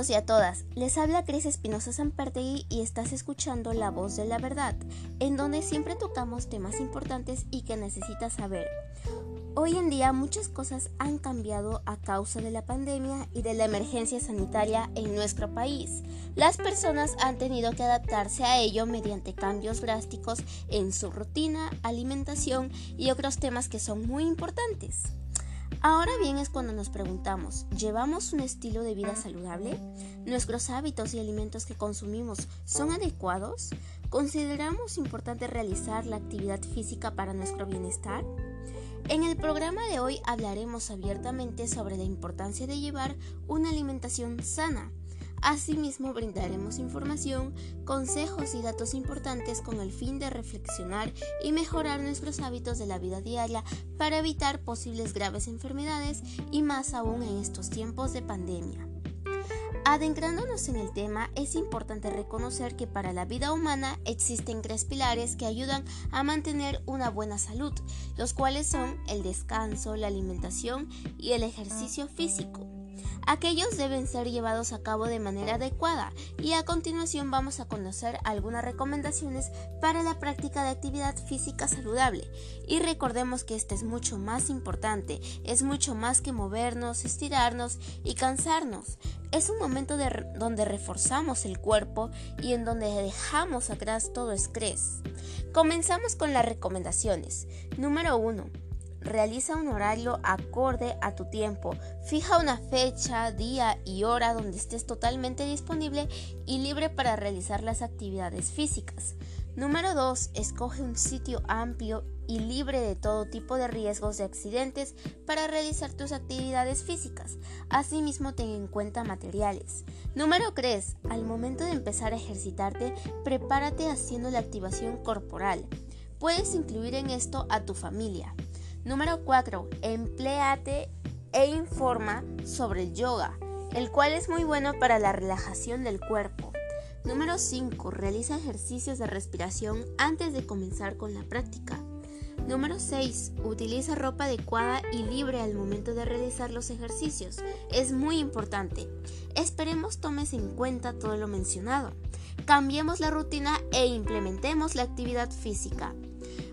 todos y a todas, les habla Cris Espinosa Sanpertegui y estás escuchando La Voz de la Verdad, en donde siempre tocamos temas importantes y que necesitas saber. Hoy en día muchas cosas han cambiado a causa de la pandemia y de la emergencia sanitaria en nuestro país. Las personas han tenido que adaptarse a ello mediante cambios drásticos en su rutina, alimentación y otros temas que son muy importantes. Ahora bien es cuando nos preguntamos, ¿llevamos un estilo de vida saludable? ¿Nuestros hábitos y alimentos que consumimos son adecuados? ¿Consideramos importante realizar la actividad física para nuestro bienestar? En el programa de hoy hablaremos abiertamente sobre la importancia de llevar una alimentación sana Asimismo, brindaremos información, consejos y datos importantes con el fin de reflexionar y mejorar nuestros hábitos de la vida diaria para evitar posibles graves enfermedades y más aún en estos tiempos de pandemia. Adentrándonos en el tema, es importante reconocer que para la vida humana existen tres pilares que ayudan a mantener una buena salud, los cuales son el descanso, la alimentación y el ejercicio físico. Aquellos deben ser llevados a cabo de manera adecuada y a continuación vamos a conocer algunas recomendaciones para la práctica de actividad física saludable. Y recordemos que este es mucho más importante, es mucho más que movernos, estirarnos y cansarnos. Es un momento donde reforzamos el cuerpo y en donde dejamos atrás todo estrés. Comenzamos con las recomendaciones. Número 1 Realiza un horario acorde a tu tiempo. Fija una fecha, día y hora donde estés totalmente disponible y libre para realizar las actividades físicas. Número 2. Escoge un sitio amplio y libre de todo tipo de riesgos de accidentes para realizar tus actividades físicas. Asimismo, ten en cuenta materiales. Número 3. Al momento de empezar a ejercitarte, prepárate haciendo la activación corporal. Puedes incluir en esto a tu familia. Número 4. Empleate e informa sobre el yoga, el cual es muy bueno para la relajación del cuerpo. Número 5. Realiza ejercicios de respiración antes de comenzar con la práctica. Número 6. Utiliza ropa adecuada y libre al momento de realizar los ejercicios. Es muy importante. Esperemos tomes en cuenta todo lo mencionado. Cambiemos la rutina e implementemos la actividad física.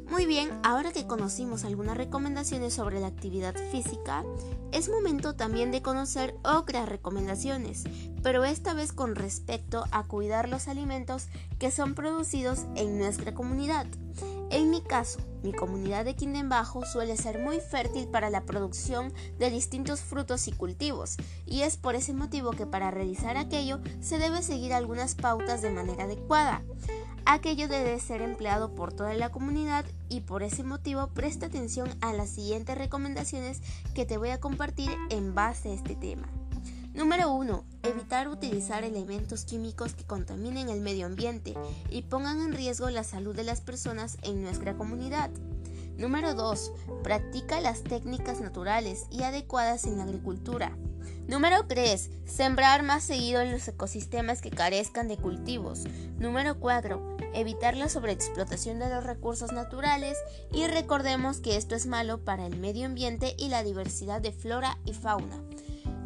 Muy bien, ahora que conocimos algunas recomendaciones sobre la actividad física, es momento también de conocer otras recomendaciones, pero esta vez con respecto a cuidar los alimentos que son producidos en nuestra comunidad. En mi caso, mi comunidad de Quindembajo suele ser muy fértil para la producción de distintos frutos y cultivos, y es por ese motivo que para realizar aquello se debe seguir algunas pautas de manera adecuada. Aquello debe ser empleado por toda la comunidad y por ese motivo presta atención a las siguientes recomendaciones que te voy a compartir en base a este tema. Número 1. Evitar utilizar elementos químicos que contaminen el medio ambiente y pongan en riesgo la salud de las personas en nuestra comunidad. Número 2. Practica las técnicas naturales y adecuadas en la agricultura. Número 3. Sembrar más seguido en los ecosistemas que carezcan de cultivos. Número 4. Evitar la sobreexplotación de los recursos naturales y recordemos que esto es malo para el medio ambiente y la diversidad de flora y fauna.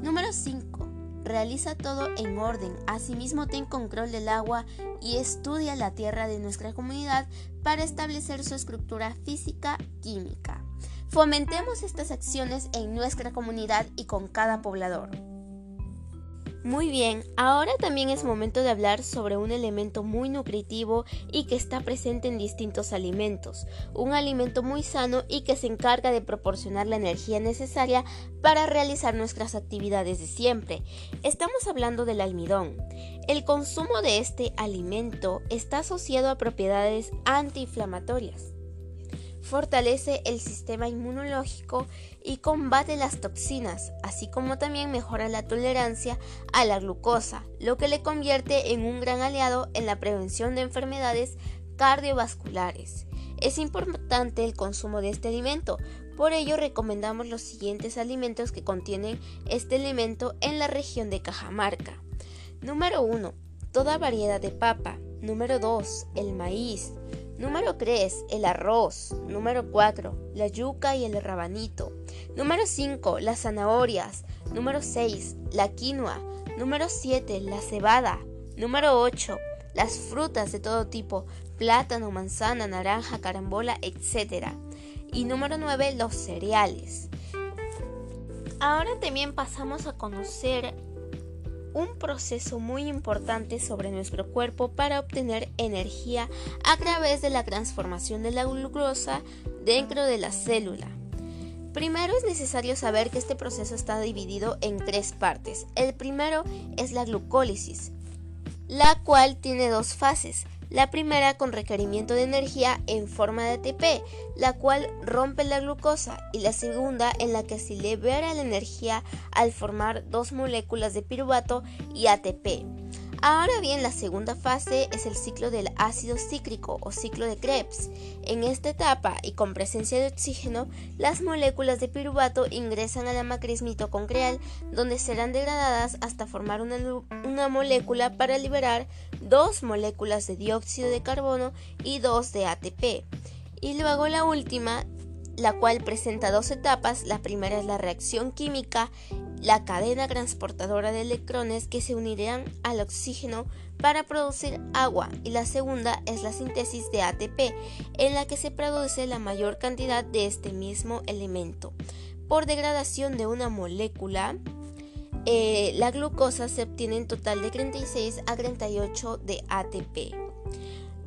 Número 5. Realiza todo en orden, asimismo ten control del agua y estudia la tierra de nuestra comunidad para establecer su estructura física química. Fomentemos estas acciones en nuestra comunidad y con cada poblador. Muy bien, ahora también es momento de hablar sobre un elemento muy nutritivo y que está presente en distintos alimentos, un alimento muy sano y que se encarga de proporcionar la energía necesaria para realizar nuestras actividades de siempre. Estamos hablando del almidón. El consumo de este alimento está asociado a propiedades antiinflamatorias fortalece el sistema inmunológico y combate las toxinas, así como también mejora la tolerancia a la glucosa, lo que le convierte en un gran aliado en la prevención de enfermedades cardiovasculares. Es importante el consumo de este alimento, por ello recomendamos los siguientes alimentos que contienen este elemento en la región de Cajamarca. Número 1. Toda variedad de papa. Número 2. El maíz. Número 3, el arroz. Número 4, la yuca y el rabanito. Número 5, las zanahorias. Número 6, la quinoa. Número 7, la cebada. Número 8, las frutas de todo tipo, plátano, manzana, naranja, carambola, etc. Y número 9, los cereales. Ahora también pasamos a conocer un proceso muy importante sobre nuestro cuerpo para obtener energía a través de la transformación de la glucosa dentro de la célula. Primero es necesario saber que este proceso está dividido en tres partes. El primero es la glucólisis, la cual tiene dos fases. La primera con requerimiento de energía en forma de ATP, la cual rompe la glucosa, y la segunda en la que se libera la energía al formar dos moléculas de piruvato y ATP. Ahora bien, la segunda fase es el ciclo del ácido cíclico o ciclo de Krebs. En esta etapa y con presencia de oxígeno, las moléculas de piruvato ingresan a la matriz mitocondrial donde serán degradadas hasta formar una, una molécula para liberar dos moléculas de dióxido de carbono y dos de ATP. Y luego la última, la cual presenta dos etapas. La primera es la reacción química la cadena transportadora de electrones que se unirán al oxígeno para producir agua y la segunda es la síntesis de ATP en la que se produce la mayor cantidad de este mismo elemento. Por degradación de una molécula, eh, la glucosa se obtiene en total de 36 a 38 de ATP.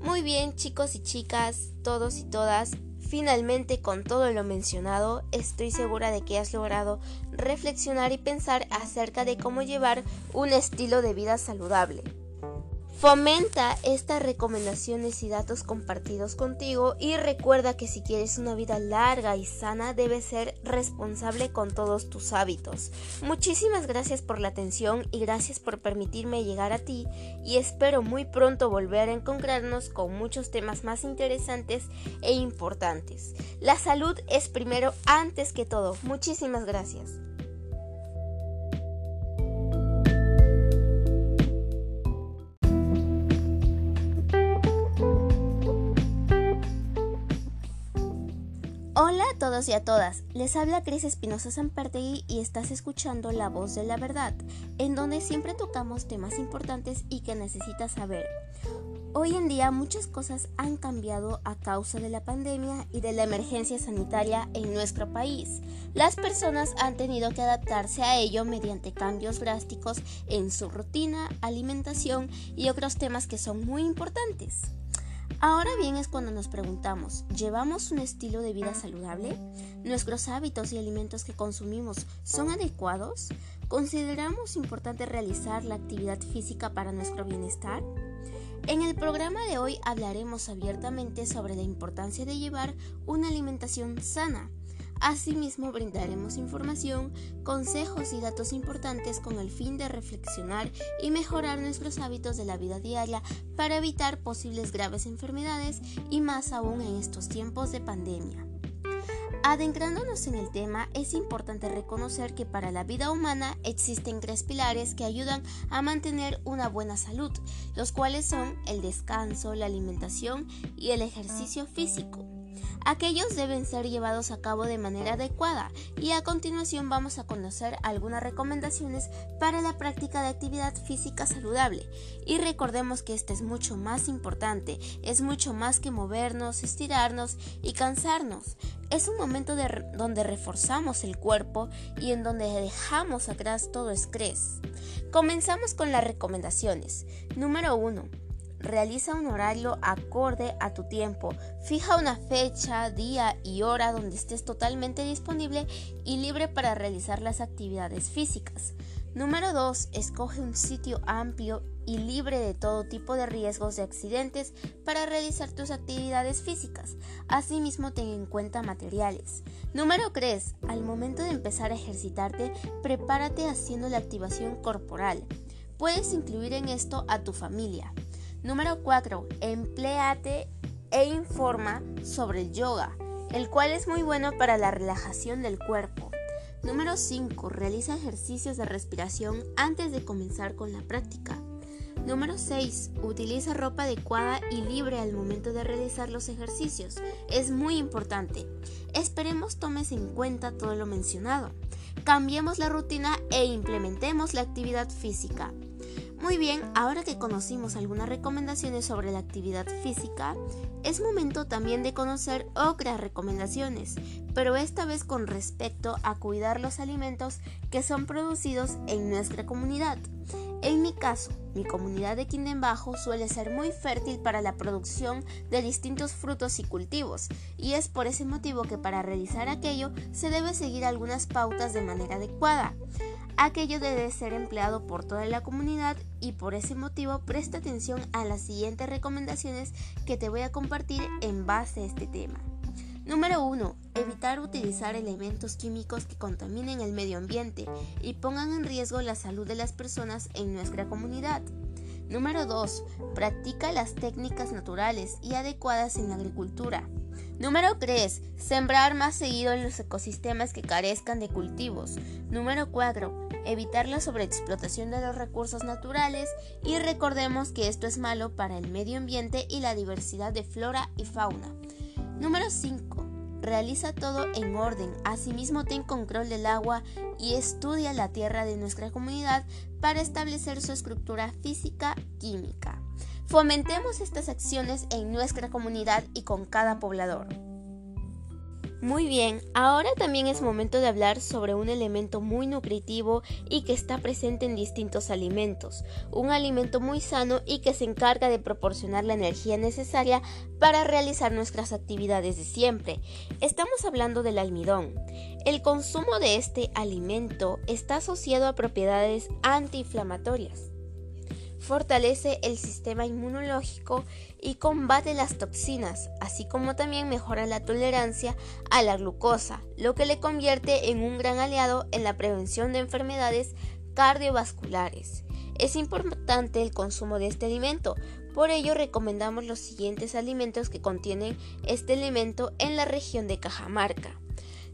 Muy bien chicos y chicas, todos y todas, Finalmente, con todo lo mencionado, estoy segura de que has logrado reflexionar y pensar acerca de cómo llevar un estilo de vida saludable. Fomenta estas recomendaciones y datos compartidos contigo y recuerda que si quieres una vida larga y sana debes ser responsable con todos tus hábitos. Muchísimas gracias por la atención y gracias por permitirme llegar a ti y espero muy pronto volver a encontrarnos con muchos temas más interesantes e importantes. La salud es primero antes que todo. Muchísimas gracias. Todos y a todas, les habla Cris Espinosa Sanpertegui y estás escuchando La Voz de la Verdad, en donde siempre tocamos temas importantes y que necesitas saber. Hoy en día muchas cosas han cambiado a causa de la pandemia y de la emergencia sanitaria en nuestro país. Las personas han tenido que adaptarse a ello mediante cambios drásticos en su rutina, alimentación y otros temas que son muy importantes. Ahora bien es cuando nos preguntamos, ¿llevamos un estilo de vida saludable? ¿Nuestros hábitos y alimentos que consumimos son adecuados? ¿Consideramos importante realizar la actividad física para nuestro bienestar? En el programa de hoy hablaremos abiertamente sobre la importancia de llevar una alimentación sana Asimismo, brindaremos información, consejos y datos importantes con el fin de reflexionar y mejorar nuestros hábitos de la vida diaria para evitar posibles graves enfermedades y más aún en estos tiempos de pandemia. Adentrándonos en el tema, es importante reconocer que para la vida humana existen tres pilares que ayudan a mantener una buena salud, los cuales son el descanso, la alimentación y el ejercicio físico. Aquellos deben ser llevados a cabo de manera adecuada y a continuación vamos a conocer algunas recomendaciones para la práctica de actividad física saludable. Y recordemos que esto es mucho más importante, es mucho más que movernos, estirarnos y cansarnos. Es un momento de donde reforzamos el cuerpo y en donde dejamos atrás todo estrés. Comenzamos con las recomendaciones. Número 1 Realiza un horario acorde a tu tiempo. Fija una fecha, día y hora donde estés totalmente disponible y libre para realizar las actividades físicas. Número 2. Escoge un sitio amplio y libre de todo tipo de riesgos de accidentes para realizar tus actividades físicas. Asimismo, ten en cuenta materiales. Número 3. Al momento de empezar a ejercitarte, prepárate haciendo la activación corporal. Puedes incluir en esto a tu familia. Número 4. Empleate e informa sobre el yoga, el cual es muy bueno para la relajación del cuerpo. Número 5. Realiza ejercicios de respiración antes de comenzar con la práctica. Número 6. Utiliza ropa adecuada y libre al momento de realizar los ejercicios. Es muy importante. Esperemos tomes en cuenta todo lo mencionado. cambiemos la rutina e implementemos la actividad física. Muy bien, ahora que conocimos algunas recomendaciones sobre la actividad física, es momento también de conocer otras recomendaciones, pero esta vez con respecto a cuidar los alimentos que son producidos en nuestra comunidad. En mi caso, mi comunidad de Quindembajo suele ser muy fértil para la producción de distintos frutos y cultivos, y es por ese motivo que para realizar aquello se debe seguir algunas pautas de manera adecuada. Aquello debe ser empleado por toda la comunidad y por ese motivo presta atención a las siguientes recomendaciones que te voy a compartir en base a este tema. Número 1. Evitar utilizar elementos químicos que contaminen el medio ambiente y pongan en riesgo la salud de las personas en nuestra comunidad. Número 2. Practica las técnicas naturales y adecuadas en la agricultura. Número 3. Sembrar más seguido en los ecosistemas que carezcan de cultivos. Número 4. Evitar la sobreexplotación de los recursos naturales y recordemos que esto es malo para el medio ambiente y la diversidad de flora y fauna. Número 5. Realiza todo en orden, asimismo ten control del agua y estudia la tierra de nuestra comunidad para establecer su estructura física química. Fomentemos estas acciones en nuestra comunidad y con cada poblador. Muy bien, ahora también es momento de hablar sobre un elemento muy nutritivo y que está presente en distintos alimentos, un alimento muy sano y que se encarga de proporcionar la energía necesaria para realizar nuestras actividades de siempre. Estamos hablando del almidón. El consumo de este alimento está asociado a propiedades antiinflamatorias fortalece el sistema inmunológico y combate las toxinas, así como también mejora la tolerancia a la glucosa, lo que le convierte en un gran aliado en la prevención de enfermedades cardiovasculares. Es importante el consumo de este alimento, por ello recomendamos los siguientes alimentos que contienen este elemento en la región de Cajamarca.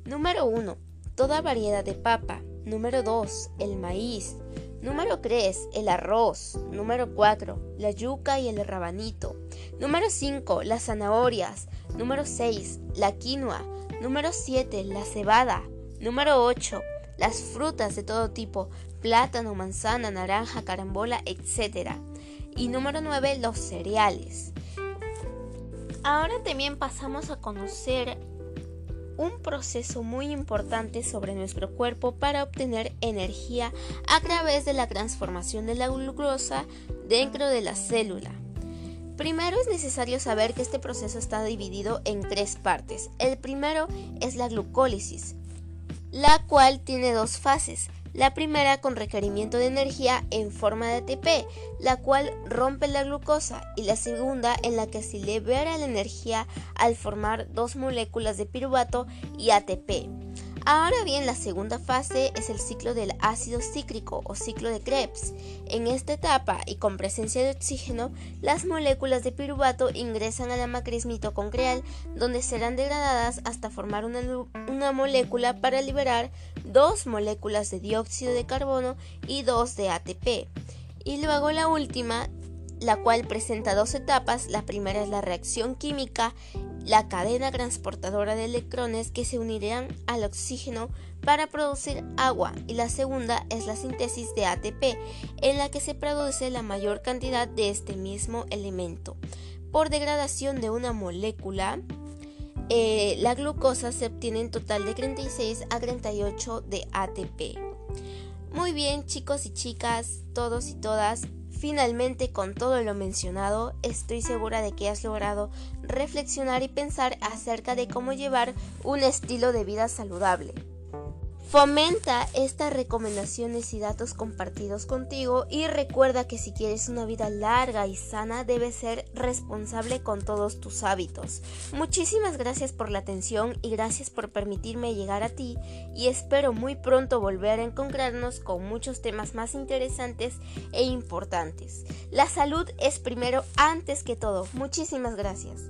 Número 1. Toda variedad de papa. Número 2. El maíz. Número 3, el arroz. Número 4, la yuca y el rabanito. Número 5, las zanahorias. Número 6, la quinoa. Número 7, la cebada. Número 8, las frutas de todo tipo, plátano, manzana, naranja, carambola, etc. Y número 9, los cereales. Ahora también pasamos a conocer un proceso muy importante sobre nuestro cuerpo para obtener energía a través de la transformación de la glucosa dentro de la célula. Primero es necesario saber que este proceso está dividido en tres partes. El primero es la glucólisis, la cual tiene dos fases. La primera con requerimiento de energía en forma de ATP, la cual rompe la glucosa, y la segunda en la que se libera la energía al formar dos moléculas de piruvato y ATP. Ahora bien, la segunda fase es el ciclo del ácido cíclico o ciclo de Krebs. En esta etapa y con presencia de oxígeno, las moléculas de piruvato ingresan a la matriz mitocondrial donde serán degradadas hasta formar una, una molécula para liberar dos moléculas de dióxido de carbono y dos de ATP. Y luego la última la cual presenta dos etapas. La primera es la reacción química la cadena transportadora de electrones que se unirán al oxígeno para producir agua y la segunda es la síntesis de ATP en la que se produce la mayor cantidad de este mismo elemento. Por degradación de una molécula, eh, la glucosa se obtiene en total de 36 a 38 de ATP. Muy bien chicos y chicas, todos y todas, Finalmente, con todo lo mencionado, estoy segura de que has logrado reflexionar y pensar acerca de cómo llevar un estilo de vida saludable. Fomenta estas recomendaciones y datos compartidos contigo y recuerda que si quieres una vida larga y sana debes ser responsable con todos tus hábitos. Muchísimas gracias por la atención y gracias por permitirme llegar a ti y espero muy pronto volver a encontrarnos con muchos temas más interesantes e importantes. La salud es primero antes que todo. Muchísimas gracias.